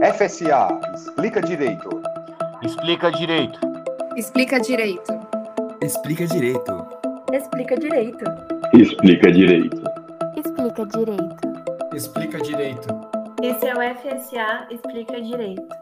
FSA, explica direito. Explica direito. Explica direito. Explica direito. Explica direito. Explica direito. Explica direito. Explica direito. Esse é o FSA Explica Direito.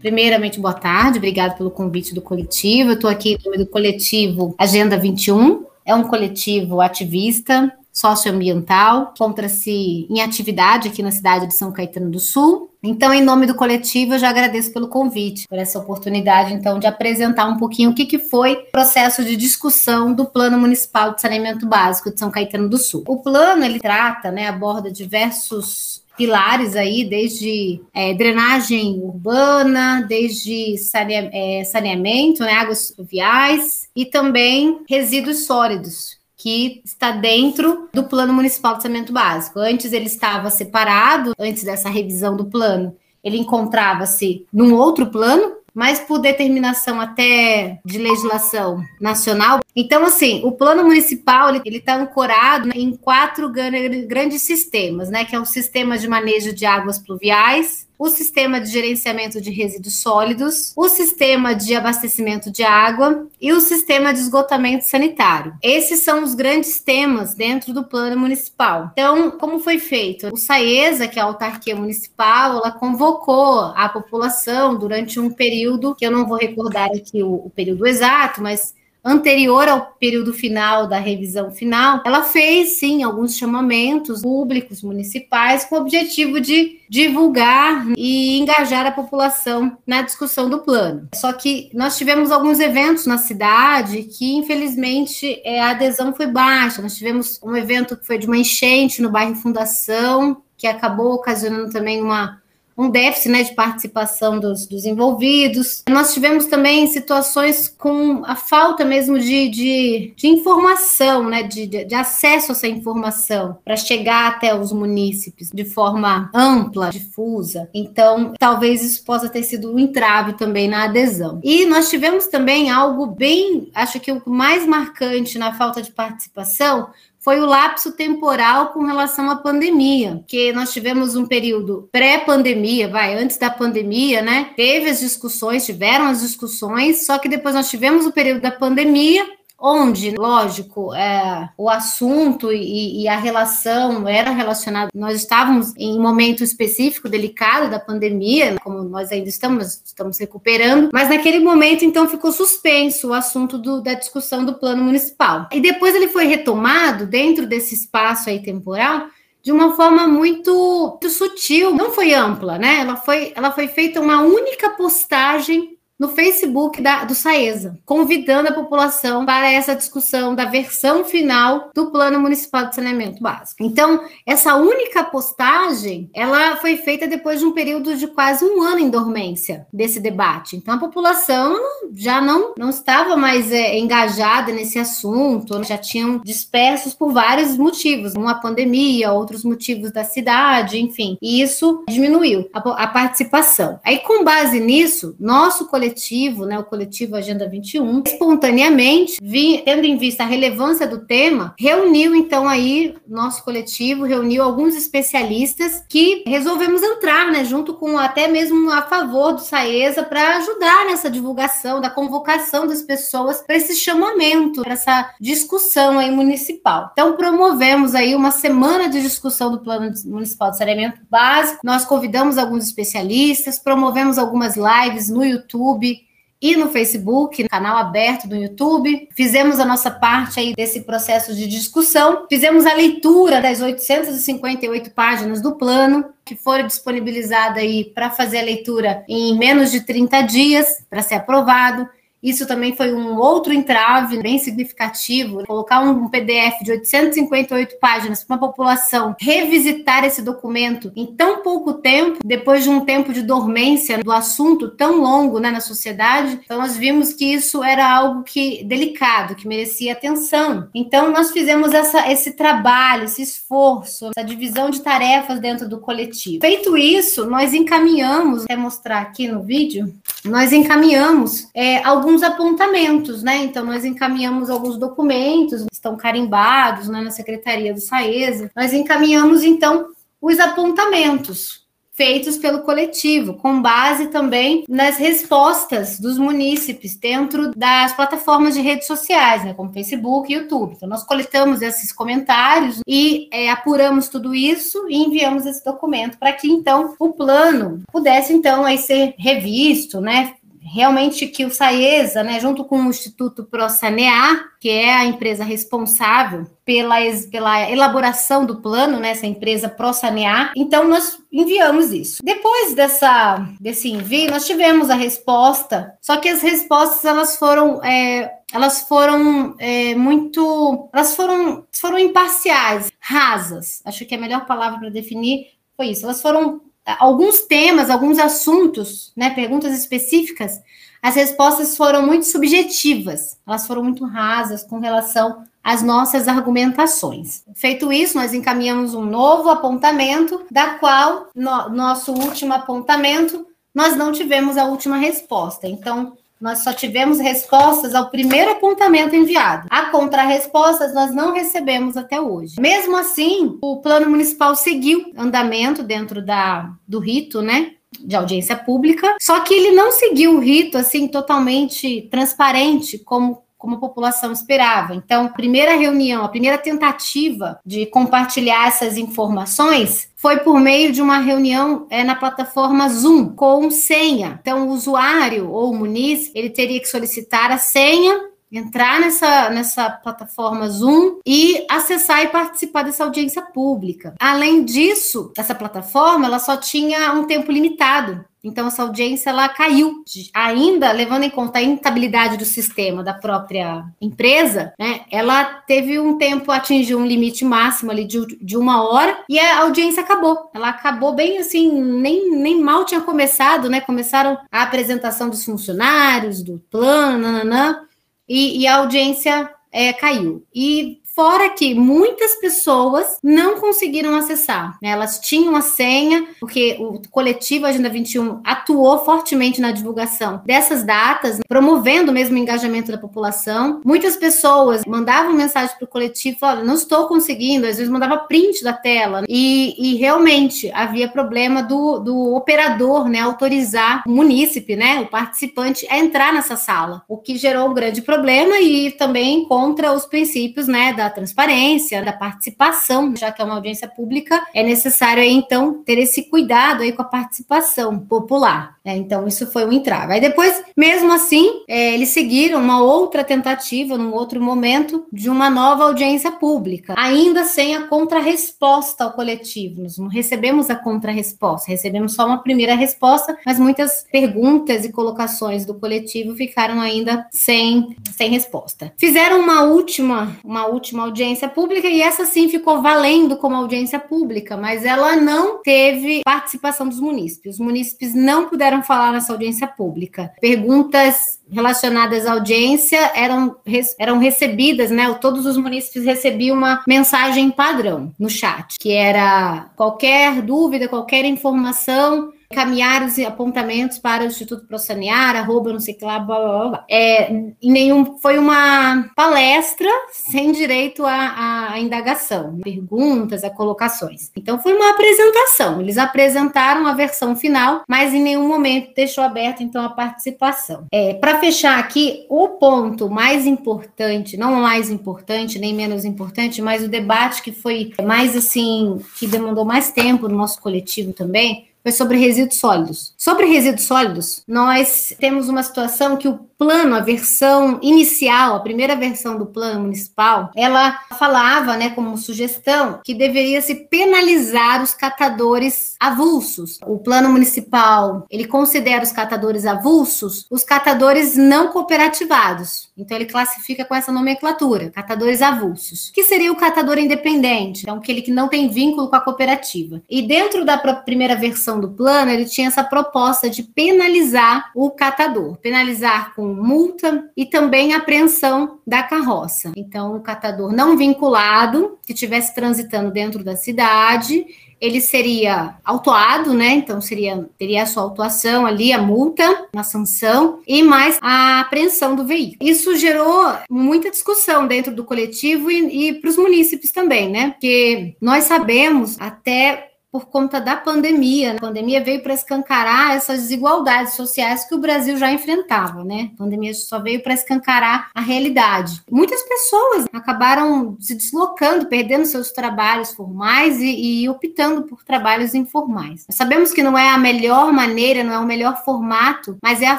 Primeiramente, boa tarde, obrigado pelo convite do coletivo. Eu estou aqui em nome do coletivo Agenda 21, é um coletivo ativista socioambiental, encontra-se em atividade aqui na cidade de São Caetano do Sul. Então, em nome do coletivo, eu já agradeço pelo convite, por essa oportunidade, então, de apresentar um pouquinho o que, que foi o processo de discussão do Plano Municipal de Saneamento Básico de São Caetano do Sul. O plano, ele trata, né, aborda diversos pilares aí, desde é, drenagem urbana, desde sanea, é, saneamento, né, águas fluviais e também resíduos sólidos, que está dentro do Plano Municipal de Saneamento Básico. Antes ele estava separado, antes dessa revisão do plano, ele encontrava-se num outro plano, mas por determinação até de legislação nacional. Então, assim, o plano municipal ele está ancorado em quatro grandes sistemas, né? Que é o sistema de manejo de águas pluviais, o sistema de gerenciamento de resíduos sólidos, o sistema de abastecimento de água e o sistema de esgotamento sanitário. Esses são os grandes temas dentro do plano municipal. Então, como foi feito? O SAESA, que é a autarquia municipal, ela convocou a população durante um período, que eu não vou recordar aqui o, o período exato, mas anterior ao período final da revisão final, ela fez sim alguns chamamentos públicos municipais com o objetivo de divulgar e engajar a população na discussão do plano. Só que nós tivemos alguns eventos na cidade que, infelizmente, é, a adesão foi baixa. Nós tivemos um evento que foi de uma enchente no bairro Fundação, que acabou ocasionando também uma um déficit né, de participação dos, dos, envolvidos. Nós tivemos também situações com a falta mesmo de, de, de informação, né, de, de, acesso a essa informação para chegar até os munícipes de forma ampla, difusa. Então, talvez isso possa ter sido um entrave também na adesão. E nós tivemos também algo bem, acho que o mais marcante na falta de participação foi o lapso temporal com relação à pandemia, que nós tivemos um período pré-pandemia, vai, antes da pandemia, né? Teve as discussões, tiveram as discussões, só que depois nós tivemos o período da pandemia onde, lógico, é, o assunto e, e, a relação era relacionado. Nós estávamos em um momento específico, delicado da pandemia, como nós ainda estamos, estamos recuperando, mas naquele momento, então, ficou suspenso o assunto do, da discussão do plano municipal. E depois ele foi retomado dentro desse espaço aí temporal de uma forma muito, muito sutil, não foi ampla, né? Ela foi, ela foi feita uma única postagem no Facebook da, do Saesa, convidando a população para essa discussão da versão final do Plano Municipal de Saneamento Básico. Então, essa única postagem, ela foi feita depois de um período de quase um ano em dormência desse debate. Então, a população já não, não estava mais é, engajada nesse assunto, já tinham dispersos por vários motivos, uma pandemia, outros motivos da cidade, enfim. E isso diminuiu a, a participação. Aí, com base nisso, nosso coletivo coletivo, né, o coletivo Agenda 21, espontaneamente, vi, tendo em vista a relevância do tema, reuniu então aí nosso coletivo, reuniu alguns especialistas que resolvemos entrar, né, junto com até mesmo a favor do Saesa para ajudar nessa divulgação, da convocação das pessoas para esse chamamento, para essa discussão aí municipal. Então promovemos aí uma semana de discussão do Plano Municipal de Saneamento Básico. Nós convidamos alguns especialistas, promovemos algumas lives no YouTube YouTube e no Facebook, no canal aberto do YouTube. Fizemos a nossa parte aí desse processo de discussão. Fizemos a leitura das 858 páginas do plano, que foram disponibilizadas aí para fazer a leitura em menos de 30 dias, para ser aprovado. Isso também foi um outro entrave bem significativo. Colocar um PDF de 858 páginas para uma população revisitar esse documento em tão pouco tempo, depois de um tempo de dormência do assunto tão longo né, na sociedade. Então, nós vimos que isso era algo que delicado, que merecia atenção. Então, nós fizemos essa, esse trabalho, esse esforço, essa divisão de tarefas dentro do coletivo. Feito isso, nós encaminhamos, quer mostrar aqui no vídeo, nós encaminhamos é, alguns apontamentos, né? Então, nós encaminhamos alguns documentos, estão carimbados né, na Secretaria do SAESA. Nós encaminhamos, então, os apontamentos feitos pelo coletivo, com base também nas respostas dos munícipes dentro das plataformas de redes sociais, né, como Facebook e YouTube. Então, nós coletamos esses comentários e é, apuramos tudo isso e enviamos esse documento para que, então, o plano pudesse, então, aí ser revisto, né, realmente que o Saesa, né, junto com o Instituto ProSanear, que é a empresa responsável pela, pela elaboração do plano, né, essa empresa ProSanear, então nós enviamos isso. Depois dessa, desse envio, nós tivemos a resposta, só que as respostas elas foram é, elas foram é, muito, elas foram, foram imparciais, rasas. Acho que a melhor palavra para definir foi isso. Elas foram alguns temas, alguns assuntos, né, perguntas específicas, as respostas foram muito subjetivas, elas foram muito rasas com relação às nossas argumentações. Feito isso, nós encaminhamos um novo apontamento, da qual no, nosso último apontamento nós não tivemos a última resposta. Então, nós só tivemos respostas ao primeiro apontamento enviado. A contrarrespostas nós não recebemos até hoje. Mesmo assim, o plano municipal seguiu andamento dentro da, do rito, né? de audiência pública, só que ele não seguiu o rito assim totalmente transparente como como a população esperava. Então, a primeira reunião, a primeira tentativa de compartilhar essas informações foi por meio de uma reunião é, na plataforma Zoom com senha. Então, o usuário ou o muniz, ele teria que solicitar a senha entrar nessa, nessa plataforma Zoom e acessar e participar dessa audiência pública. Além disso, essa plataforma ela só tinha um tempo limitado. Então, essa audiência ela caiu, ainda levando em conta a instabilidade do sistema da própria empresa, né? Ela teve um tempo, atingiu um limite máximo ali de, de uma hora e a audiência acabou. Ela acabou bem assim, nem, nem mal tinha começado, né? Começaram a apresentação dos funcionários, do plano, nananã, e, e a audiência é, caiu. E Fora que muitas pessoas não conseguiram acessar. Né? Elas tinham a senha, porque o coletivo Agenda 21 atuou fortemente na divulgação dessas datas, promovendo mesmo o engajamento da população. Muitas pessoas mandavam mensagem para o coletivo, falando, não estou conseguindo, às vezes mandava print da tela. E, e realmente havia problema do, do operador né, autorizar o munícipe, né, o participante, a entrar nessa sala, o que gerou um grande problema e também contra os princípios né, da transparência, da participação, já que é uma audiência pública, é necessário aí, então ter esse cuidado aí com a participação popular. Né? Então isso foi um entrave. Aí depois, mesmo assim, é, eles seguiram uma outra tentativa, num outro momento, de uma nova audiência pública, ainda sem a contrarresposta ao coletivo. Nós não recebemos a contrarresposta, recebemos só uma primeira resposta, mas muitas perguntas e colocações do coletivo ficaram ainda sem, sem resposta. Fizeram uma última, uma última uma audiência pública e essa sim ficou valendo como audiência pública, mas ela não teve participação dos munícipes. Os munícipes não puderam falar nessa audiência pública. Perguntas relacionadas à audiência eram, eram recebidas, né? Todos os munícipes recebiam uma mensagem padrão no chat, que era qualquer dúvida, qualquer informação encaminhar os apontamentos para o Instituto Prosanear, arroba não sei que lá, blá, blá, blá. É, nenhum, foi uma palestra sem direito à, à indagação, perguntas, a colocações. Então foi uma apresentação, eles apresentaram a versão final, mas em nenhum momento deixou aberto então a participação. É, para fechar aqui, o ponto mais importante, não mais importante, nem menos importante, mas o debate que foi mais assim, que demandou mais tempo no nosso coletivo também, foi sobre resíduos sólidos. Sobre resíduos sólidos, nós temos uma situação que o plano, a versão inicial, a primeira versão do plano municipal, ela falava, né, como sugestão, que deveria se penalizar os catadores avulsos. O plano municipal, ele considera os catadores avulsos os catadores não cooperativados. Então ele classifica com essa nomenclatura, catadores avulsos. Que seria o catador independente, então aquele que não tem vínculo com a cooperativa. E dentro da primeira versão do plano, ele tinha essa proposta de penalizar o catador, penalizar com multa e também apreensão da carroça. Então, o catador não vinculado, que estivesse transitando dentro da cidade, ele seria autuado, né? Então seria teria a sua autuação ali, a multa, a sanção e mais a apreensão do veículo. Isso gerou muita discussão dentro do coletivo e, e para os munícipes também, né? Porque nós sabemos até por conta da pandemia. A pandemia veio para escancarar essas desigualdades sociais que o Brasil já enfrentava, né? A pandemia só veio para escancarar a realidade. Muitas pessoas acabaram se deslocando, perdendo seus trabalhos formais e, e optando por trabalhos informais. Sabemos que não é a melhor maneira, não é o melhor formato, mas é a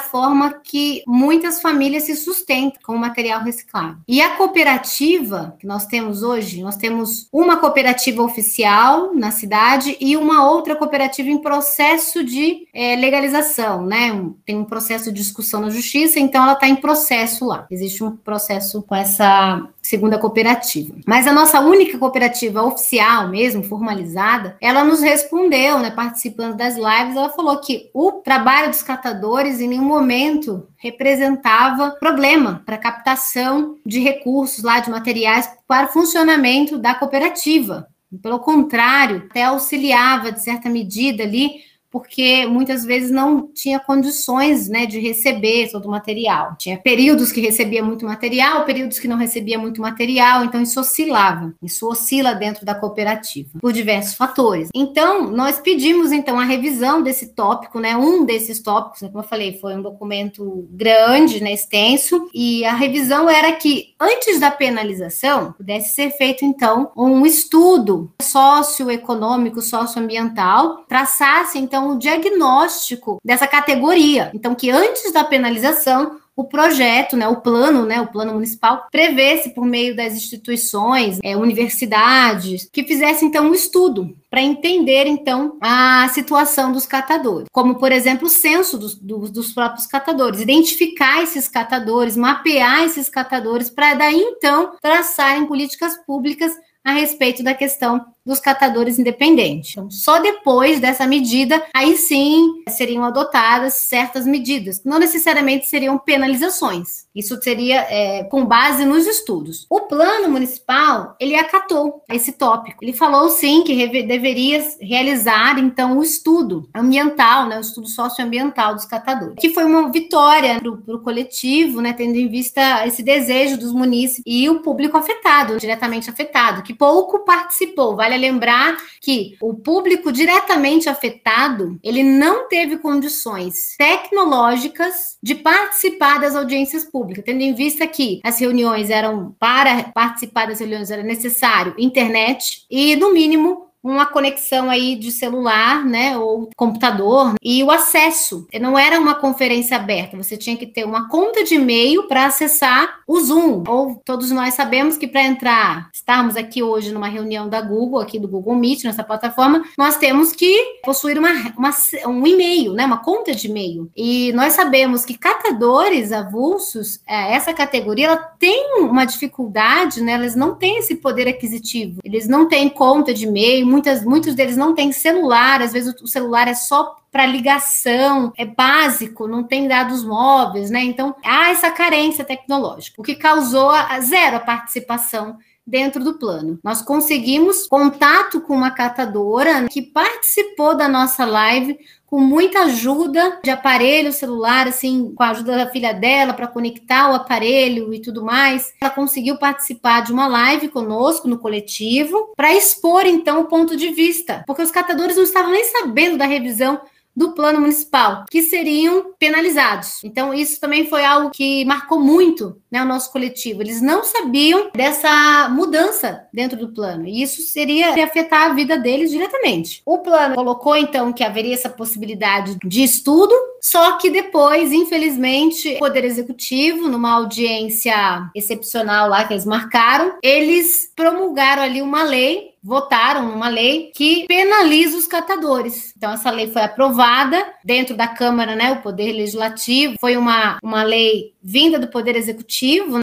forma que muitas famílias se sustentam com o material reciclável. E a cooperativa que nós temos hoje, nós temos uma cooperativa oficial na cidade e uma outra cooperativa em processo de é, legalização, né? Tem um processo de discussão na justiça, então ela está em processo lá. Existe um processo com essa segunda cooperativa. Mas a nossa única cooperativa oficial mesmo, formalizada, ela nos respondeu, né, participando das lives, ela falou que o trabalho dos catadores em nenhum momento representava problema para captação de recursos lá de materiais para o funcionamento da cooperativa. Pelo contrário, até auxiliava, de certa medida, ali porque muitas vezes não tinha condições né, de receber todo o material. Tinha períodos que recebia muito material, períodos que não recebia muito material, então isso oscilava. Isso oscila dentro da cooperativa, por diversos fatores. Então, nós pedimos então a revisão desse tópico, né? Um desses tópicos, né, como eu falei, foi um documento grande, né, extenso, e a revisão era que antes da penalização pudesse ser feito então um estudo socioeconômico, socioambiental, traçasse então então, o diagnóstico dessa categoria. Então, que antes da penalização, o projeto, né, o plano, né, o plano municipal, prevesse por meio das instituições, é, universidades, que fizesse então um estudo para entender então a situação dos catadores, como por exemplo o censo dos, dos, dos próprios catadores, identificar esses catadores, mapear esses catadores, para daí então traçarem políticas públicas a respeito da questão dos catadores independentes. Então, só depois dessa medida, aí sim seriam adotadas certas medidas, que não necessariamente seriam penalizações. Isso seria é, com base nos estudos. O plano municipal, ele acatou esse tópico. Ele falou sim que deveria realizar, então, o estudo ambiental, né, o estudo socioambiental dos catadores, que foi uma vitória para o coletivo, né, tendo em vista esse desejo dos munícipes e o público afetado, diretamente afetado, que pouco participou. Vale lembrar que o público diretamente afetado, ele não teve condições tecnológicas de participar das audiências públicas, tendo em vista que as reuniões eram para participar das reuniões era necessário internet e no mínimo uma conexão aí de celular, né, ou computador, e o acesso. Não era uma conferência aberta, você tinha que ter uma conta de e-mail para acessar o Zoom. Ou todos nós sabemos que para entrar, estarmos aqui hoje numa reunião da Google, aqui do Google Meet, nessa plataforma, nós temos que possuir uma, uma um e-mail, né, uma conta de e-mail. E nós sabemos que catadores avulsos, é, essa categoria, ela tem uma dificuldade, né, eles não têm esse poder aquisitivo, eles não têm conta de e-mail, muitas, muitos deles não têm celular, às vezes o celular é só para ligação, é básico, não tem dados móveis, né? Então, há essa carência tecnológica, o que causou a, zero a participação dentro do plano. Nós conseguimos contato com uma catadora que participou da nossa live com muita ajuda de aparelho celular, assim, com a ajuda da filha dela para conectar o aparelho e tudo mais. Ela conseguiu participar de uma live conosco no coletivo para expor então o ponto de vista, porque os catadores não estavam nem sabendo da revisão do plano municipal, que seriam penalizados. Então, isso também foi algo que marcou muito né, o nosso coletivo. Eles não sabiam dessa mudança dentro do plano, e isso seria afetar a vida deles diretamente. O plano colocou, então, que haveria essa possibilidade de estudo, só que depois, infelizmente, o Poder Executivo, numa audiência excepcional lá que eles marcaram, eles promulgaram ali uma lei votaram uma lei que penaliza os catadores. Então, essa lei foi aprovada dentro da Câmara, né? O Poder Legislativo foi uma, uma lei vinda do Poder Executivo,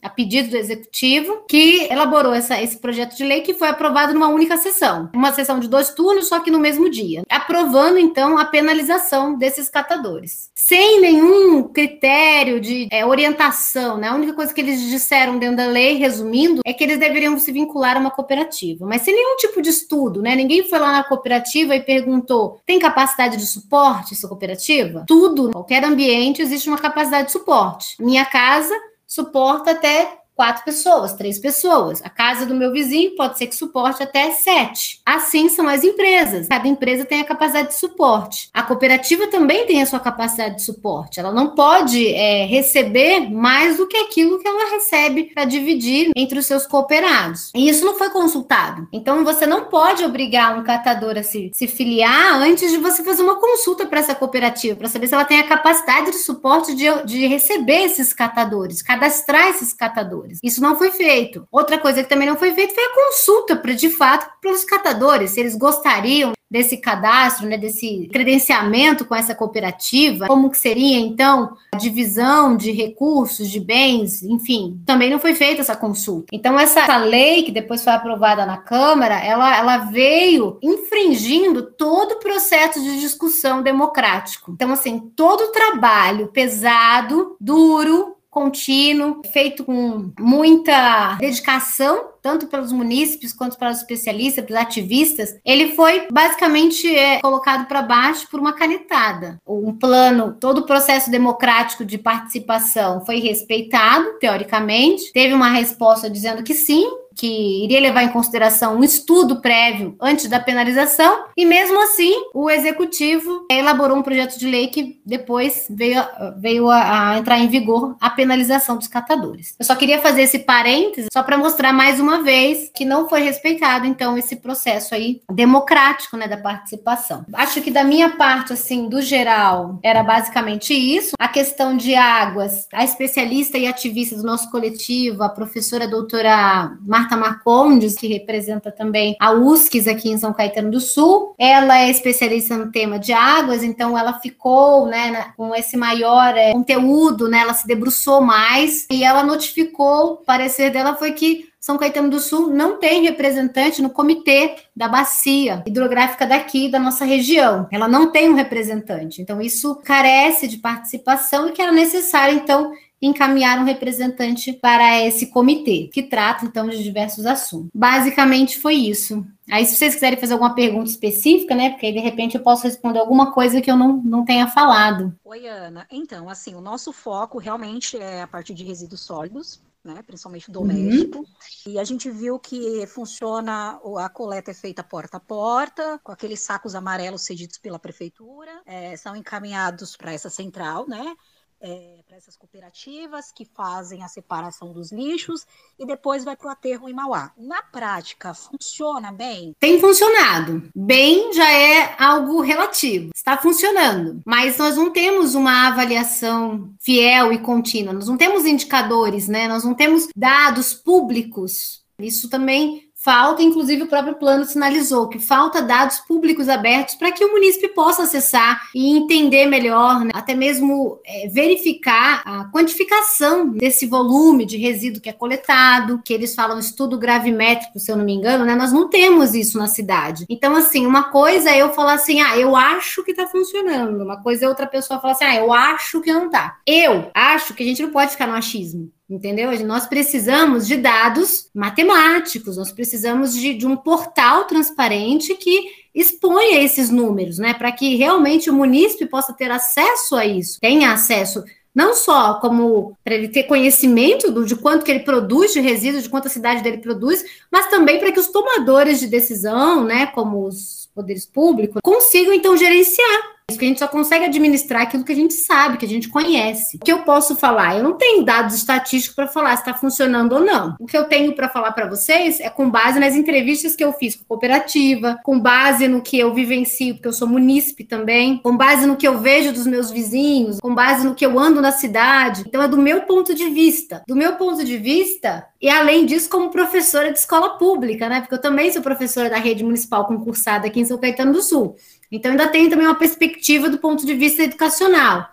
a pedido do Executivo, que elaborou essa, esse projeto de lei que foi aprovado numa única sessão. Uma sessão de dois turnos, só que no mesmo dia. Aprovando, então, a penalização desses catadores. Sem nenhum critério de é, orientação, né? A única coisa que eles disseram dentro da lei, resumindo, é que eles deveriam se vincular a uma cooperativa. Mas sem nenhum tipo de estudo, né? Ninguém foi lá na cooperativa e perguntou: tem capacidade de suporte essa cooperativa? Tudo, qualquer ambiente, existe uma capacidade de suporte. Minha casa suporta até quatro pessoas, três pessoas. A casa do meu vizinho pode ser que suporte até sete. Assim são as empresas. Cada empresa tem a capacidade de suporte. A cooperativa também tem a sua capacidade de suporte. Ela não pode é, receber mais do que aquilo que ela recebe para dividir entre os seus cooperados. E isso não foi consultado. Então você não pode obrigar um catador a se, se filiar antes de você fazer uma consulta para essa cooperativa, para saber se ela tem a capacidade de suporte de, de receber esses catadores, cadastrar esses catadores catadores. Isso não foi feito. Outra coisa que também não foi feita foi a consulta, para de fato, para os catadores, se eles gostariam desse cadastro, né, desse credenciamento com essa cooperativa, como que seria então a divisão de recursos, de bens, enfim, também não foi feita essa consulta. Então essa lei que depois foi aprovada na Câmara, ela, ela veio infringindo todo o processo de discussão democrático. Então assim, todo o trabalho pesado, duro, contínuo, feito com muita dedicação, tanto pelos munícipes quanto pelos especialistas, pelos ativistas, ele foi basicamente é, colocado para baixo por uma canetada. Um plano, todo o processo democrático de participação foi respeitado, teoricamente, teve uma resposta dizendo que sim, que iria levar em consideração um estudo prévio antes da penalização, e mesmo assim o executivo elaborou um projeto de lei que depois veio, veio a, a entrar em vigor a penalização dos catadores. Eu só queria fazer esse parêntese só para mostrar mais uma vez que não foi respeitado então esse processo aí democrático, né, da participação. Acho que da minha parte assim, do geral, era basicamente isso. A questão de águas, a especialista e ativista do nosso coletivo, a professora doutora Marta Marta Marcondes, que representa também a USCS aqui em São Caetano do Sul. Ela é especialista no tema de águas, então ela ficou né, com esse maior é, conteúdo, né, ela se debruçou mais e ela notificou, o parecer dela foi que são Caetano do Sul não tem representante no comitê da bacia hidrográfica daqui, da nossa região. Ela não tem um representante. Então, isso carece de participação e que era necessário, então, encaminhar um representante para esse comitê, que trata então de diversos assuntos. Basicamente foi isso. Aí, se vocês quiserem fazer alguma pergunta específica, né? Porque aí, de repente eu posso responder alguma coisa que eu não, não tenha falado. Oi, Ana. Então, assim, o nosso foco realmente é a partir de resíduos sólidos, né, principalmente doméstico. Uhum. E a gente viu que funciona, a coleta é feita porta a porta, com aqueles sacos amarelos cedidos pela prefeitura, é, são encaminhados para essa central, né? É, para essas cooperativas que fazem a separação dos lixos e depois vai para o aterro em Mauá. Na prática, funciona bem? Tem funcionado. Bem já é algo relativo. Está funcionando. Mas nós não temos uma avaliação fiel e contínua. Nós não temos indicadores, né? Nós não temos dados públicos. Isso também Falta, inclusive, o próprio plano sinalizou que falta dados públicos abertos para que o munícipe possa acessar e entender melhor, né? até mesmo é, verificar a quantificação desse volume de resíduo que é coletado, que eles falam estudo gravimétrico, se eu não me engano, né? Nós não temos isso na cidade. Então, assim, uma coisa é eu falar assim, ah, eu acho que está funcionando. Uma coisa é outra pessoa falar assim, ah, eu acho que não está. Eu acho que a gente não pode ficar no achismo. Entendeu? Nós precisamos de dados matemáticos, nós precisamos de, de um portal transparente que exponha esses números, né? Para que realmente o munícipe possa ter acesso a isso, tenha acesso não só como para ele ter conhecimento do, de quanto que ele produz de resíduos, de quanto a cidade dele produz, mas também para que os tomadores de decisão, né, como os poderes públicos, consigam então gerenciar Isso que a gente só consegue administrar aquilo que a gente sabe, que a gente conhece. O que eu posso falar? Eu não tenho dados estatísticos para falar se está funcionando ou não. O que eu tenho para falar para vocês é com base nas entrevistas que eu fiz com a cooperativa, com base no que eu vivencio, porque eu sou munícipe também, com base no que eu vejo dos meus vizinhos, com base no que eu ando na cidade. Então é do meu ponto de vista. Do meu ponto de vista, e além disso, como professora de escola pública, né? Porque eu também sou professora da rede municipal concursada aqui em São Caetano do Sul. Então, ainda tenho também uma perspectiva do ponto de vista educacional.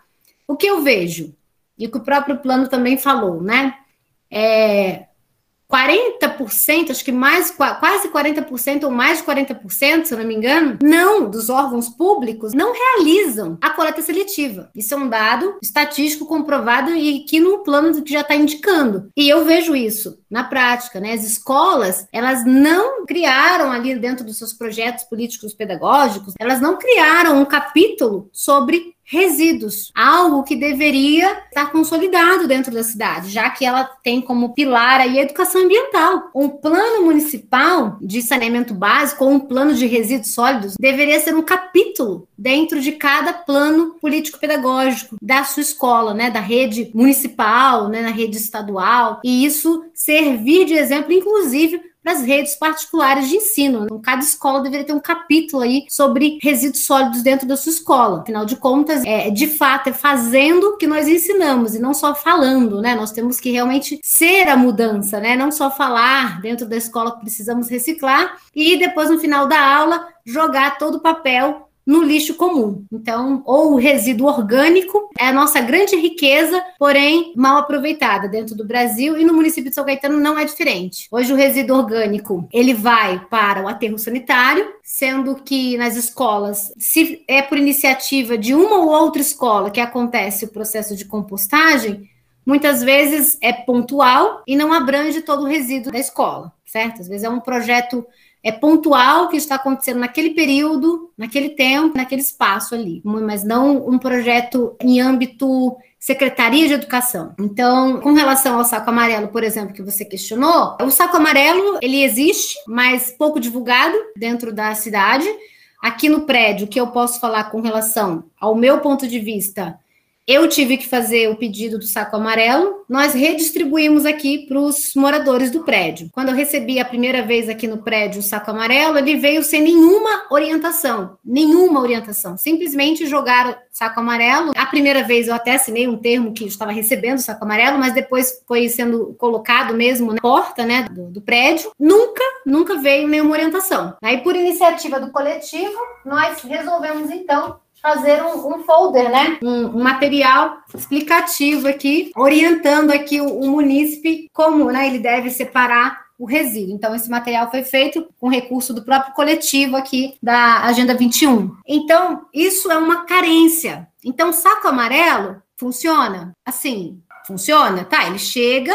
O que eu vejo, e o que o próprio plano também falou, né? É, 40%, acho que mais, quase 40% ou mais de 40%, se eu não me engano, não, dos órgãos públicos, não realizam a coleta seletiva. Isso é um dado estatístico comprovado e que no plano que já está indicando. E eu vejo isso na prática, né? As escolas, elas não criaram ali dentro dos seus projetos políticos pedagógicos, elas não criaram um capítulo sobre resíduos, algo que deveria estar consolidado dentro da cidade, já que ela tem como pilar a educação ambiental. Um plano municipal de saneamento básico ou um plano de resíduos sólidos deveria ser um capítulo dentro de cada plano político pedagógico da sua escola, né, da rede municipal, né, na rede estadual, e isso servir de exemplo inclusive para as redes particulares de ensino. Então, cada escola deveria ter um capítulo aí sobre resíduos sólidos dentro da sua escola. Afinal de contas, é de fato é fazendo que nós ensinamos e não só falando, né? Nós temos que realmente ser a mudança, né? Não só falar dentro da escola que precisamos reciclar e depois no final da aula jogar todo o papel no lixo comum. Então, ou o resíduo orgânico é a nossa grande riqueza, porém mal aproveitada dentro do Brasil e no município de São Caetano não é diferente. Hoje o resíduo orgânico, ele vai para o aterro sanitário, sendo que nas escolas, se é por iniciativa de uma ou outra escola que acontece o processo de compostagem, muitas vezes é pontual e não abrange todo o resíduo da escola, certo? Às vezes é um projeto é pontual que está acontecendo naquele período, naquele tempo, naquele espaço ali, mas não um projeto em âmbito Secretaria de Educação. Então, com relação ao saco amarelo, por exemplo, que você questionou, o saco amarelo, ele existe, mas pouco divulgado dentro da cidade. Aqui no prédio, que eu posso falar com relação ao meu ponto de vista, eu tive que fazer o pedido do saco amarelo, nós redistribuímos aqui para os moradores do prédio. Quando eu recebi a primeira vez aqui no prédio o saco amarelo, ele veio sem nenhuma orientação, nenhuma orientação. Simplesmente jogaram saco amarelo. A primeira vez eu até assinei um termo que estava recebendo o saco amarelo, mas depois foi sendo colocado mesmo na porta né, do, do prédio. Nunca, nunca veio nenhuma orientação. Aí, por iniciativa do coletivo, nós resolvemos então fazer um, um folder, né? Um, um, material explicativo aqui, orientando aqui o, o munícipe como né, ele deve separar o resíduo. Então, esse material foi feito com recurso do próprio coletivo aqui da Agenda 21. Então, isso é uma carência. Então, saco amarelo funciona? Assim, funciona? Tá, ele chega,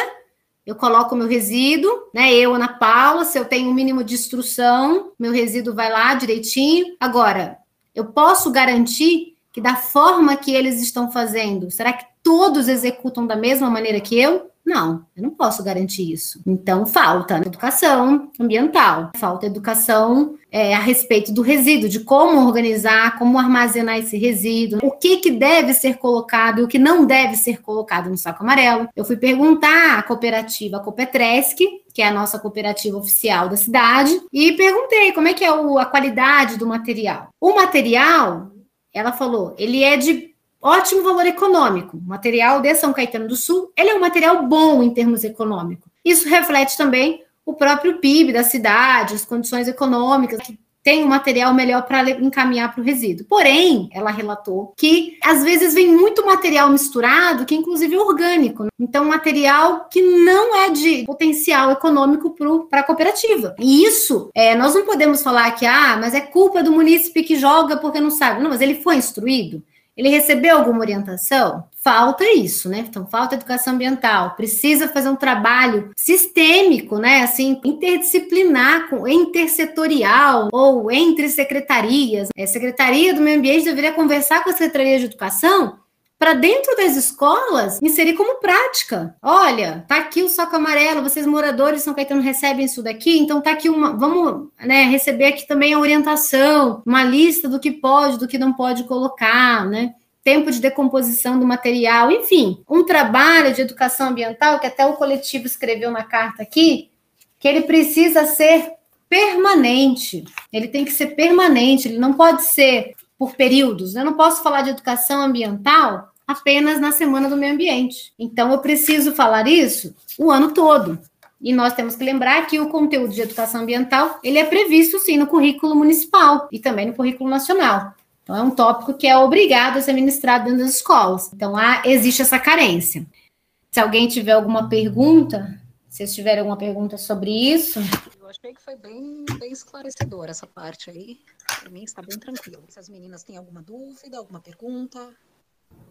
eu coloco meu resíduo, né? Eu, Ana Paula, se eu tenho um mínimo de instrução, meu resíduo vai lá direitinho. Agora, eu posso garantir que da forma que eles estão fazendo, será que todos executam da mesma maneira que eu? Não, eu não posso garantir isso. Então, falta educação ambiental, falta educação é, a respeito do resíduo, de como organizar, como armazenar esse resíduo, o que, que deve ser colocado e o que não deve ser colocado no saco amarelo. Eu fui perguntar à cooperativa Copetresc, que é a nossa cooperativa oficial da cidade, e perguntei como é que é o, a qualidade do material. O material, ela falou, ele é de ótimo valor econômico. O material de São Caetano do Sul, ele é um material bom em termos econômicos. Isso reflete também o próprio PIB da cidade, as condições econômicas que tem um material melhor para encaminhar para o resíduo. Porém, ela relatou que às vezes vem muito material misturado, que inclusive é orgânico. Então, material que não é de potencial econômico para a cooperativa. E isso, é, nós não podemos falar que, ah, mas é culpa do munícipe que joga porque não sabe. Não, mas ele foi instruído. Ele recebeu alguma orientação? Falta isso, né? Então, falta educação ambiental. Precisa fazer um trabalho sistêmico, né? Assim, interdisciplinar, intersetorial ou entre secretarias. A Secretaria do Meio Ambiente deveria conversar com a Secretaria de Educação para dentro das escolas inserir como prática. Olha, tá aqui o saco amarelo, vocês moradores de São Caetano recebem isso daqui, então tá aqui uma, vamos, né, receber aqui também a orientação, uma lista do que pode, do que não pode colocar, né? Tempo de decomposição do material, enfim, um trabalho de educação ambiental que até o coletivo escreveu na carta aqui, que ele precisa ser permanente. Ele tem que ser permanente, ele não pode ser por períodos. Eu não posso falar de educação ambiental apenas na semana do meio ambiente. Então, eu preciso falar isso o ano todo. E nós temos que lembrar que o conteúdo de educação ambiental, ele é previsto, sim, no currículo municipal e também no currículo nacional. Então, é um tópico que é obrigado a ser ministrado dentro das escolas. Então, há, existe essa carência. Se alguém tiver alguma pergunta, se vocês tiverem alguma pergunta sobre isso. Eu achei que foi bem, bem esclarecedora essa parte aí. Para mim está bem tranquilo. Se as meninas têm alguma dúvida, alguma pergunta.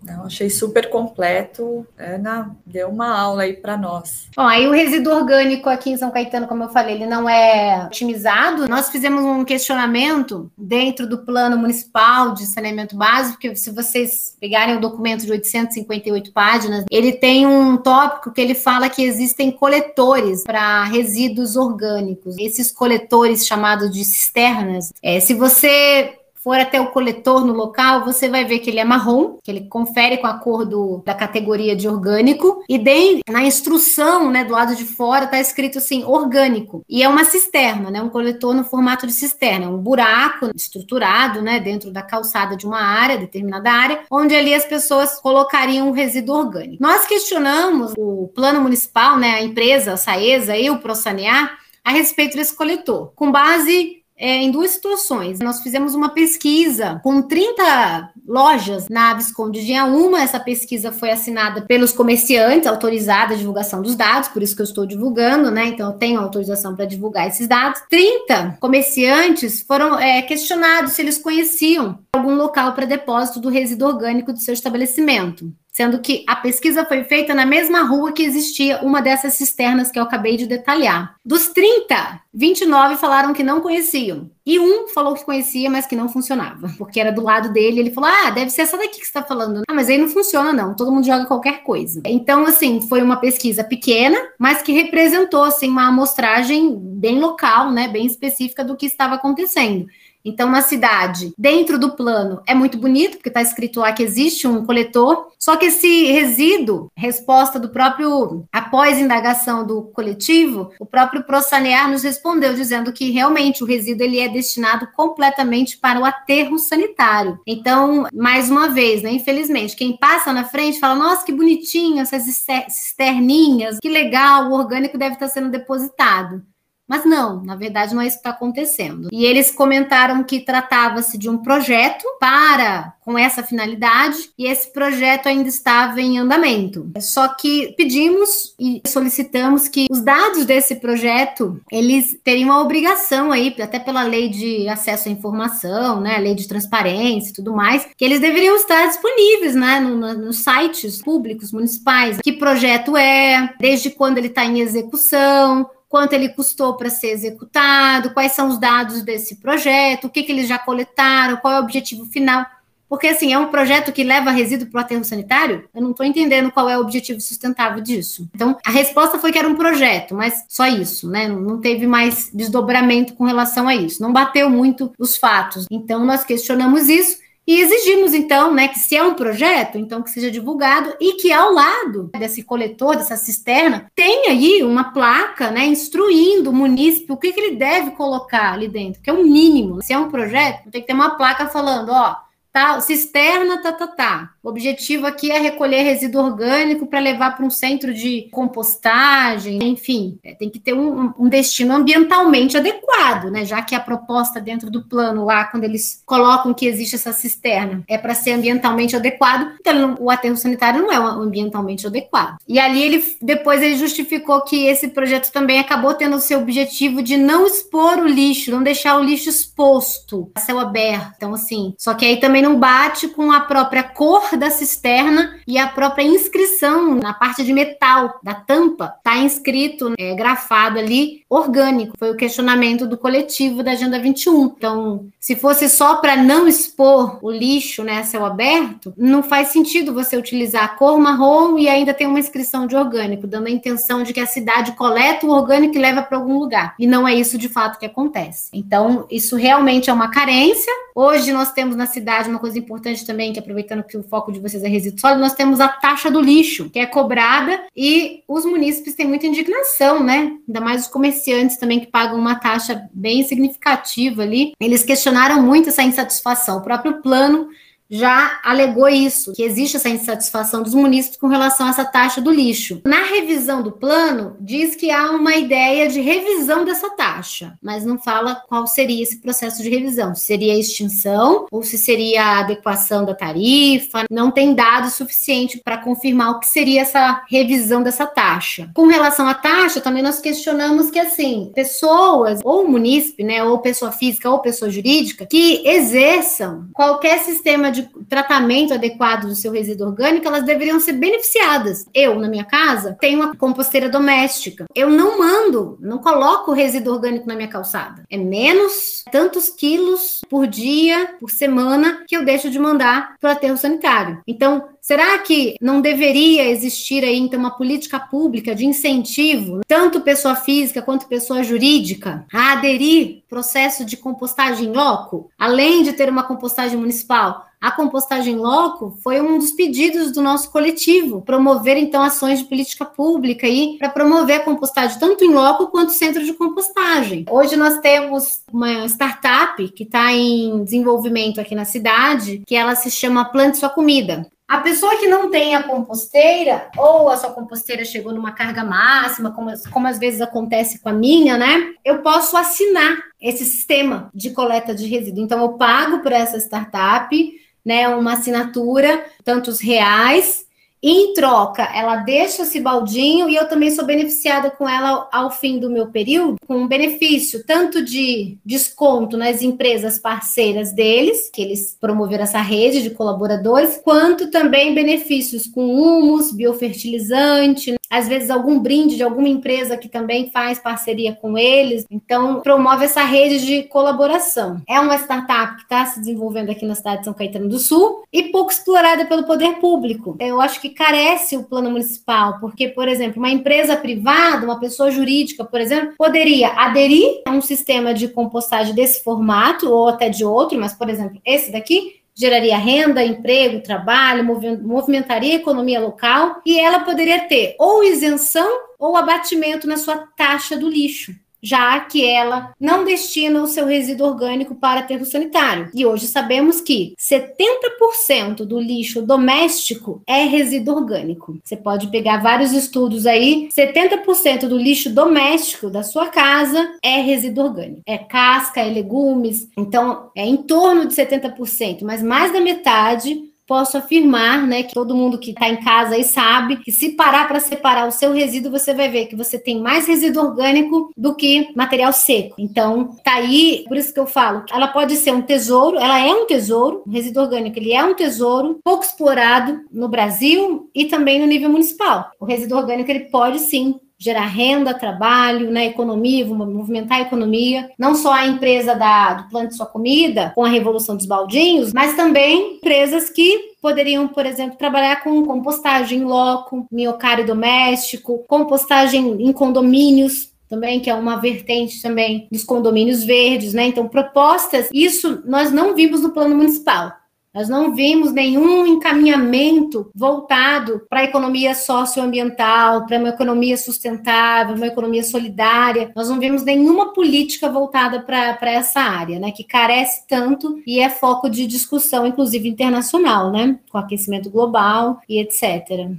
Não, achei super completo. Ana deu uma aula aí para nós. Bom, aí o resíduo orgânico aqui em São Caetano, como eu falei, ele não é otimizado. Nós fizemos um questionamento dentro do plano municipal de saneamento básico, porque se vocês pegarem o documento de 858 páginas, ele tem um tópico que ele fala que existem coletores para resíduos orgânicos. Esses coletores chamados de cisternas, é, se você for até o coletor no local, você vai ver que ele é marrom, que ele confere com a cor do, da categoria de orgânico, e bem na instrução, né, do lado de fora, está escrito assim, orgânico. E é uma cisterna, né, um coletor no formato de cisterna, um buraco estruturado, né, dentro da calçada de uma área, determinada área, onde ali as pessoas colocariam um resíduo orgânico. Nós questionamos o plano municipal, né, a empresa, a Saesa e o Prosanear, a respeito desse coletor, com base é, em duas situações. Nós fizemos uma pesquisa com 30 lojas na Visconde de Uma. Essa pesquisa foi assinada pelos comerciantes, autorizada a divulgação dos dados, por isso que eu estou divulgando, né? Então, eu tenho autorização para divulgar esses dados. 30 comerciantes foram é, questionados se eles conheciam algum local para depósito do resíduo orgânico do seu estabelecimento sendo que a pesquisa foi feita na mesma rua que existia uma dessas cisternas que eu acabei de detalhar. Dos 30, 29 falaram que não conheciam. E um falou que conhecia, mas que não funcionava, porque era do lado dele. Ele falou: Ah, deve ser essa daqui que você está falando. Ah, mas aí não funciona, não. Todo mundo joga qualquer coisa. Então, assim, foi uma pesquisa pequena, mas que representou, assim, uma amostragem bem local, né, bem específica do que estava acontecendo. Então, na cidade, dentro do plano, é muito bonito, porque está escrito lá que existe um coletor, só que esse resíduo, resposta do próprio, após indagação do coletivo, o próprio Prosanear nos respondeu dizendo que realmente o resíduo ele é destinado completamente para o aterro sanitário. Então, mais uma vez, né, infelizmente, quem passa na frente fala: nossa, que bonitinho essas cisterninhas, que legal, o orgânico deve estar sendo depositado. Mas não, na verdade não é isso que está acontecendo. E eles comentaram que tratava-se de um projeto para com essa finalidade e esse projeto ainda estava em andamento. Só que pedimos e solicitamos que os dados desse projeto eles teriam a obrigação aí, até pela lei de acesso à informação, né, lei de transparência e tudo mais, que eles deveriam estar disponíveis, né, no, no, nos sites públicos municipais. Que projeto é, desde quando ele está em execução, quanto ele custou para ser executado, quais são os dados desse projeto, o que, que eles já coletaram, qual é o objetivo final. Porque, assim, é um projeto que leva resíduo para o aterro sanitário? Eu não estou entendendo qual é o objetivo sustentável disso. Então, a resposta foi que era um projeto, mas só isso, né? Não teve mais desdobramento com relação a isso. Não bateu muito os fatos. Então, nós questionamos isso e exigimos, então, né, que se é um projeto, então que seja divulgado e que ao lado desse coletor, dessa cisterna, tenha aí uma placa, né, instruindo o munícipe o que, que ele deve colocar ali dentro, que é o mínimo. Se é um projeto, tem que ter uma placa falando, ó, tá, cisterna, tá, tá, tá. O objetivo aqui é recolher resíduo orgânico para levar para um centro de compostagem, enfim, é, tem que ter um, um, destino ambientalmente adequado, né? Já que a proposta dentro do plano lá, quando eles colocam que existe essa cisterna, é para ser ambientalmente adequado, então o aterro sanitário não é ambientalmente adequado. E ali ele depois ele justificou que esse projeto também acabou tendo o seu objetivo de não expor o lixo, não deixar o lixo exposto a céu aberto. Então, assim, só que aí também não não bate com a própria cor da cisterna e a própria inscrição na parte de metal da tampa. Está inscrito, é, grafado ali, orgânico. Foi o questionamento do coletivo da Agenda 21. Então, se fosse só para não expor o lixo né, a céu aberto, não faz sentido você utilizar a cor marrom e ainda ter uma inscrição de orgânico, dando a intenção de que a cidade coleta o orgânico e leva para algum lugar. E não é isso de fato que acontece. Então, isso realmente é uma carência. Hoje nós temos na cidade uma coisa importante também, que aproveitando que o foco de vocês é resíduo sólido, nós temos a taxa do lixo, que é cobrada e os munícipes têm muita indignação, né? Ainda mais os comerciantes também que pagam uma taxa bem significativa ali. Eles questionaram muito essa insatisfação. O próprio plano já alegou isso, que existe essa insatisfação dos munícipes com relação a essa taxa do lixo. Na revisão do plano, diz que há uma ideia de revisão dessa taxa, mas não fala qual seria esse processo de revisão. Se seria extinção ou se seria a adequação da tarifa. Não tem dados suficiente para confirmar o que seria essa revisão dessa taxa. Com relação à taxa, também nós questionamos que, assim, pessoas, ou munícipe, né, ou pessoa física ou pessoa jurídica, que exerçam qualquer sistema de de tratamento adequado do seu resíduo orgânico, elas deveriam ser beneficiadas. Eu, na minha casa, tenho uma composteira doméstica. Eu não mando, não coloco resíduo orgânico na minha calçada. É menos tantos quilos por dia, por semana, que eu deixo de mandar para o aterro sanitário. Então, Será que não deveria existir aí então uma política pública de incentivo, tanto pessoa física quanto pessoa jurídica, a aderir processo de compostagem loco, além de ter uma compostagem municipal? A compostagem loco foi um dos pedidos do nosso coletivo, promover então ações de política pública aí para promover a compostagem tanto em loco quanto centro de compostagem. Hoje nós temos uma startup que está em desenvolvimento aqui na cidade, que ela se chama Plante Sua Comida. A pessoa que não tem a composteira, ou a sua composteira chegou numa carga máxima, como, como às vezes acontece com a minha, né? Eu posso assinar esse sistema de coleta de resíduo. Então, eu pago por essa startup, né? Uma assinatura, tantos reais, em troca, ela deixa esse baldinho e eu também sou beneficiada com ela ao fim do meu período, com um benefício tanto de desconto nas empresas parceiras deles, que eles promoveram essa rede de colaboradores, quanto também benefícios com humus, biofertilizante, às vezes algum brinde de alguma empresa que também faz parceria com eles. Então, promove essa rede de colaboração. É uma startup que está se desenvolvendo aqui na cidade de São Caetano do Sul e pouco explorada pelo poder público. Eu acho que carece o plano municipal, porque, por exemplo, uma empresa privada, uma pessoa jurídica, por exemplo, poderia aderir a um sistema de compostagem desse formato ou até de outro, mas, por exemplo, esse daqui geraria renda, emprego, trabalho, movimentaria a economia local e ela poderia ter ou isenção ou abatimento na sua taxa do lixo já que ela não destina o seu resíduo orgânico para aterro sanitário. E hoje sabemos que 70% do lixo doméstico é resíduo orgânico. Você pode pegar vários estudos aí, 70% do lixo doméstico da sua casa é resíduo orgânico. É casca, é legumes, então é em torno de 70%, mas mais da metade posso afirmar, né, que todo mundo que está em casa aí sabe que se parar para separar o seu resíduo, você vai ver que você tem mais resíduo orgânico do que material seco. Então, tá aí, por isso que eu falo, ela pode ser um tesouro, ela é um tesouro, o resíduo orgânico, ele é um tesouro pouco explorado no Brasil e também no nível municipal. O resíduo orgânico ele pode sim gerar renda, trabalho, né, economia, movimentar a economia, não só a empresa da, do Plante Sua Comida, com a Revolução dos Baldinhos, mas também empresas que poderiam, por exemplo, trabalhar com compostagem em loco, miocário doméstico, compostagem em condomínios, também, que é uma vertente também dos condomínios verdes, né? Então, propostas, isso nós não vimos no plano municipal. Nós não vimos nenhum encaminhamento voltado para a economia socioambiental, para uma economia sustentável, uma economia solidária. Nós não vimos nenhuma política voltada para essa área, né? Que carece tanto e é foco de discussão, inclusive internacional, né? Com aquecimento global e etc.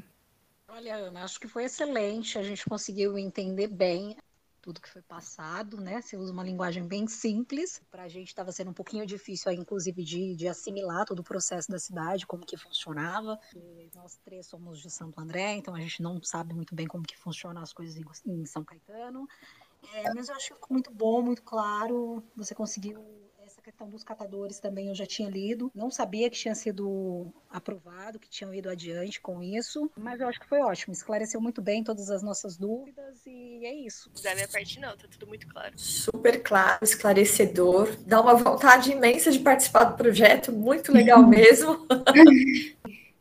Olha, Ana, acho que foi excelente. A gente conseguiu entender bem tudo que foi passado, né? Você usa uma linguagem bem simples. Para a gente estava sendo um pouquinho difícil, aí, inclusive, de, de assimilar todo o processo da cidade, como que funcionava. E nós três somos de Santo André, então a gente não sabe muito bem como que funcionam as coisas em, em São Caetano. É, mas eu acho que ficou muito bom, muito claro. Você conseguiu questão dos catadores também eu já tinha lido, não sabia que tinha sido aprovado, que tinham ido adiante com isso, mas eu acho que foi ótimo, esclareceu muito bem todas as nossas dúvidas e é isso. Da minha parte não, tá tudo muito claro. Super claro, esclarecedor, dá uma vontade imensa de participar do projeto, muito legal mesmo.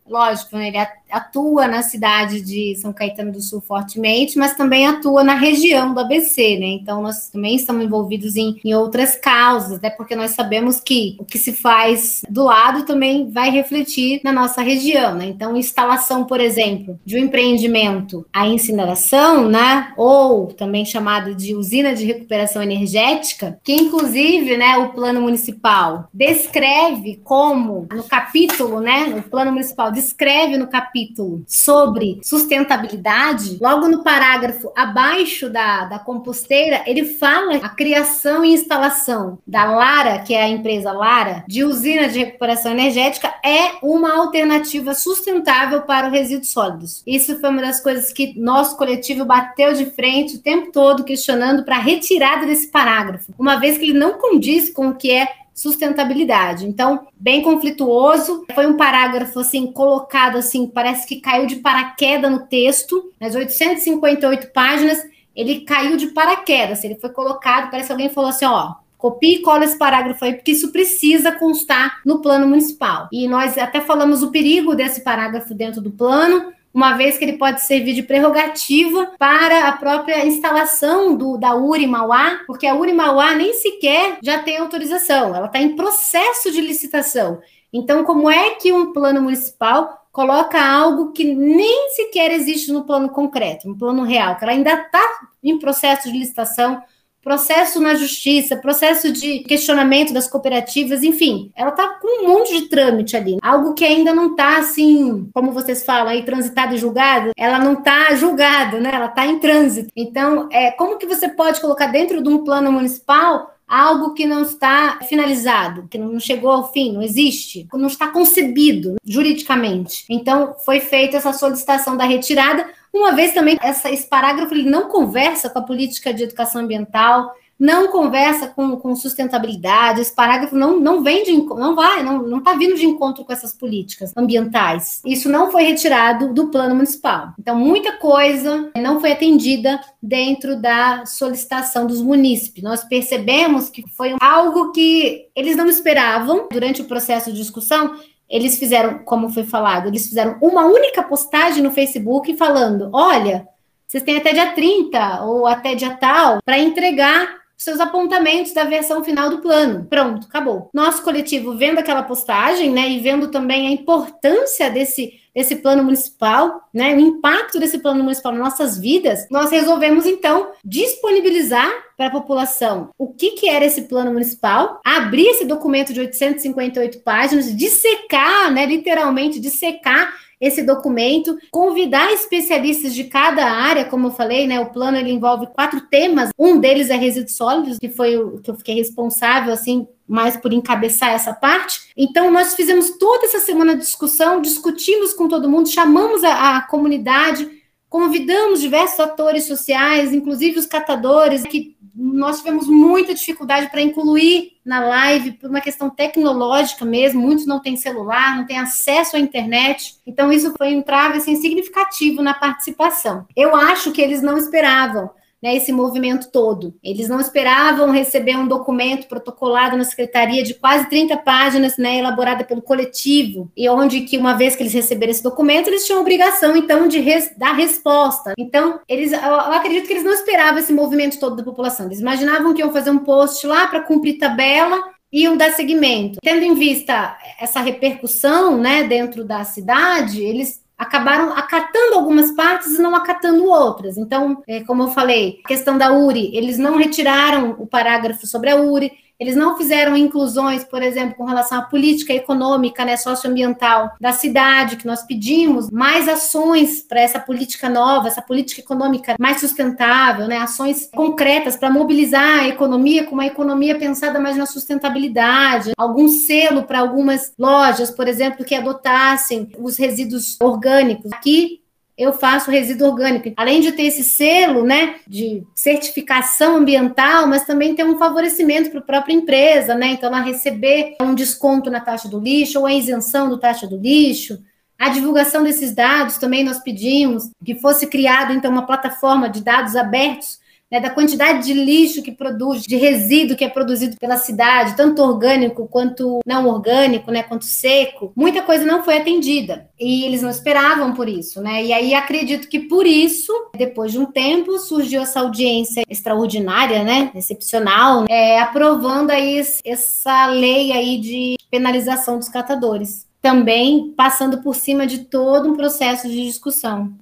Lógico, né, ele atua na cidade de São Caetano do Sul fortemente, mas também atua na região do ABC, né? Então, nós também estamos envolvidos em, em outras causas, até porque nós sabemos que o que se faz do lado também vai refletir na nossa região, né? Então, instalação, por exemplo, de um empreendimento, a incineração, né? Ou também chamado de usina de recuperação energética, que inclusive, né, o plano municipal descreve como, no capítulo, né, o plano municipal descreve no capítulo sobre sustentabilidade, logo no parágrafo abaixo da, da composteira, ele fala a criação e instalação da Lara, que é a empresa Lara, de usina de recuperação energética, é uma alternativa sustentável para os resíduos sólidos. Isso foi uma das coisas que nosso coletivo bateu de frente o tempo todo, questionando para a retirada desse parágrafo, uma vez que ele não condiz com o que é sustentabilidade. Então, bem conflituoso. Foi um parágrafo assim colocado assim, parece que caiu de paraquedas no texto, nas 858 páginas, ele caiu de paraquedas. Ele foi colocado, parece que alguém falou assim, ó, Copie e cola esse parágrafo aí, porque isso precisa constar no plano municipal. E nós até falamos o perigo desse parágrafo dentro do plano, uma vez que ele pode servir de prerrogativa para a própria instalação do, da URI Mauá, porque a URI Mauá nem sequer já tem autorização, ela está em processo de licitação. Então, como é que um plano municipal coloca algo que nem sequer existe no plano concreto, no plano real, que ela ainda está em processo de licitação, processo na justiça, processo de questionamento das cooperativas, enfim, ela tá com um monte de trâmite ali. Algo que ainda não tá assim, como vocês falam aí, transitado e julgado, ela não tá julgada, né? Ela tá em trânsito. Então, é, como que você pode colocar dentro de um plano municipal algo que não está finalizado, que não chegou ao fim, não existe, não está concebido juridicamente. Então, foi feita essa solicitação da retirada, uma vez também essa, esse parágrafo ele não conversa com a política de educação ambiental, não conversa com, com sustentabilidade, esse parágrafo não, não vem de não vai, não está vindo de encontro com essas políticas ambientais. Isso não foi retirado do plano municipal. Então, muita coisa não foi atendida dentro da solicitação dos munícipes. Nós percebemos que foi algo que eles não esperavam durante o processo de discussão. Eles fizeram, como foi falado, eles fizeram uma única postagem no Facebook falando: olha, vocês têm até dia 30 ou até dia tal para entregar seus apontamentos da versão final do plano. Pronto, acabou. Nosso coletivo, vendo aquela postagem, né, e vendo também a importância desse, desse plano municipal, né, o impacto desse plano municipal nas nossas vidas, nós resolvemos, então, disponibilizar para a população o que, que era esse plano municipal, abrir esse documento de 858 páginas, dissecar, né, literalmente dissecar esse documento, convidar especialistas de cada área, como eu falei, né? O plano ele envolve quatro temas. Um deles é resíduos sólidos, que foi o que eu fiquei responsável assim mais por encabeçar essa parte. Então, nós fizemos toda essa semana de discussão, discutimos com todo mundo, chamamos a, a comunidade, convidamos diversos atores sociais, inclusive os catadores, que nós tivemos muita dificuldade para incluir na live por uma questão tecnológica mesmo. Muitos não têm celular, não têm acesso à internet. Então, isso foi um trave assim, significativo na participação. Eu acho que eles não esperavam né, esse movimento todo. Eles não esperavam receber um documento protocolado na secretaria de quase 30 páginas, né, elaborada pelo coletivo, e onde que uma vez que eles receberam esse documento, eles tinham obrigação então de res dar resposta. Então, eles eu, eu acredito que eles não esperavam esse movimento todo da população. Eles imaginavam que iam fazer um post lá para cumprir tabela iam dar seguimento. Tendo em vista essa repercussão, né, dentro da cidade, eles acabaram acatando algumas partes e não acatando outras. Então, é, como eu falei, a questão da URI, eles não retiraram o parágrafo sobre a URI, eles não fizeram inclusões, por exemplo, com relação à política econômica, né, socioambiental da cidade, que nós pedimos mais ações para essa política nova, essa política econômica mais sustentável, né, ações concretas para mobilizar a economia com uma economia pensada mais na sustentabilidade, algum selo para algumas lojas, por exemplo, que adotassem os resíduos orgânicos. Aqui eu faço resíduo orgânico. Além de ter esse selo, né, de certificação ambiental, mas também tem um favorecimento para a própria empresa, né? Então, ela receber um desconto na taxa do lixo ou a isenção do taxa do lixo. A divulgação desses dados também nós pedimos que fosse criada então uma plataforma de dados abertos né, da quantidade de lixo que produz, de resíduo que é produzido pela cidade, tanto orgânico quanto não orgânico, né, quanto seco, muita coisa não foi atendida. E eles não esperavam por isso, né? E aí acredito que por isso, depois de um tempo, surgiu essa audiência extraordinária, né, excepcional, é, aprovando aí essa lei aí de penalização dos catadores, também passando por cima de todo um processo de discussão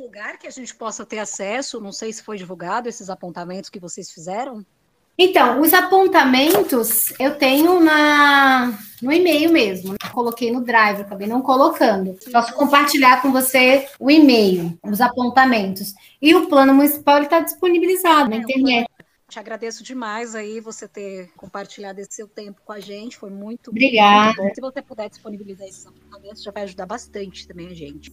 lugar que a gente possa ter acesso? Não sei se foi divulgado esses apontamentos que vocês fizeram. Então, os apontamentos eu tenho na no e-mail mesmo. Né? Coloquei no Drive, acabei não colocando. Posso compartilhar com você o e-mail, os apontamentos. E o plano municipal está disponibilizado na é, internet. Te agradeço demais aí você ter compartilhado esse seu tempo com a gente. Foi muito, Obrigada. Muito. Se você puder disponibilizar esses apontamentos, já vai ajudar bastante também a gente.